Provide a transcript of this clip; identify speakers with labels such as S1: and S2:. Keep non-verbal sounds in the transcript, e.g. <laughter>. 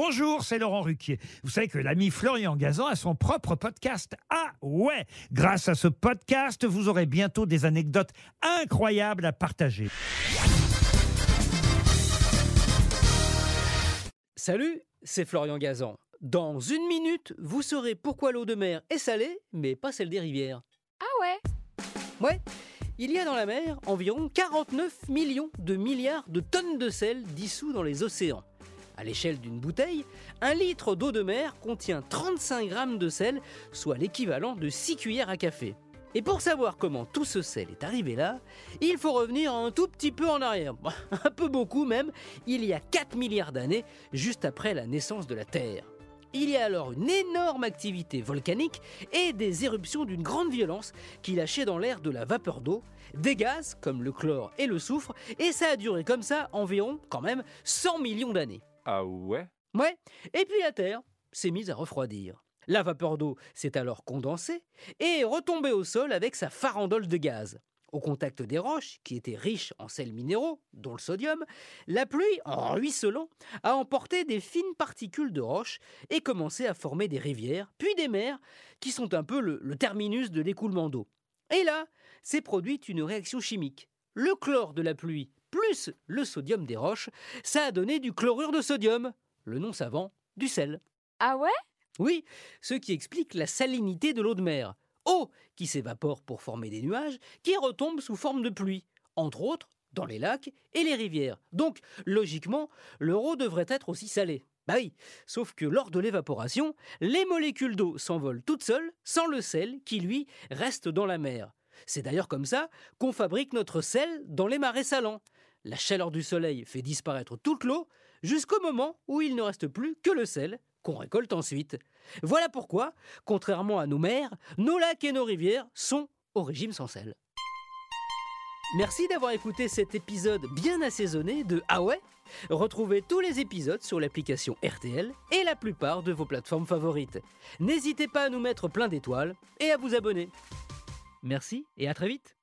S1: Bonjour, c'est Laurent Ruquier. Vous savez que l'ami Florian Gazan a son propre podcast. Ah ouais Grâce à ce podcast, vous aurez bientôt des anecdotes incroyables à partager.
S2: Salut, c'est Florian Gazan. Dans une minute, vous saurez pourquoi l'eau de mer est salée, mais pas celle des rivières.
S3: Ah ouais
S2: Ouais, il y a dans la mer environ 49 millions de milliards de tonnes de sel dissous dans les océans. À l'échelle d'une bouteille, un litre d'eau de mer contient 35 grammes de sel, soit l'équivalent de 6 cuillères à café. Et pour savoir comment tout ce sel est arrivé là, il faut revenir un tout petit peu en arrière, <laughs> un peu beaucoup même, il y a 4 milliards d'années, juste après la naissance de la Terre. Il y a alors une énorme activité volcanique et des éruptions d'une grande violence qui lâchaient dans l'air de la vapeur d'eau, des gaz comme le chlore et le soufre, et ça a duré comme ça environ quand même 100 millions d'années.
S4: Ah ouais?
S2: Ouais, et puis la Terre s'est mise à refroidir. La vapeur d'eau s'est alors condensée et est retombée au sol avec sa farandole de gaz. Au contact des roches, qui étaient riches en sels minéraux, dont le sodium, la pluie, en ruisselant, a emporté des fines particules de roches et commencé à former des rivières, puis des mers, qui sont un peu le, le terminus de l'écoulement d'eau. Et là, s'est produite une réaction chimique. Le chlore de la pluie plus le sodium des roches, ça a donné du chlorure de sodium, le nom savant du sel.
S3: Ah ouais?
S2: Oui, ce qui explique la salinité de l'eau de mer. Eau qui s'évapore pour former des nuages, qui retombent sous forme de pluie, entre autres dans les lacs et les rivières. Donc, logiquement, l'eau devrait être aussi salé. Bah oui, sauf que lors de l'évaporation, les molécules d'eau s'envolent toutes seules, sans le sel qui, lui, reste dans la mer. C'est d'ailleurs comme ça qu'on fabrique notre sel dans les marais salants. La chaleur du soleil fait disparaître toute l'eau jusqu'au moment où il ne reste plus que le sel qu'on récolte ensuite. Voilà pourquoi, contrairement à nos mers, nos lacs et nos rivières sont au régime sans sel. Merci d'avoir écouté cet épisode bien assaisonné de Ah ouais Retrouvez tous les épisodes sur l'application RTL et la plupart de vos plateformes favorites. N'hésitez pas à nous mettre plein d'étoiles et à vous abonner. Merci et à très vite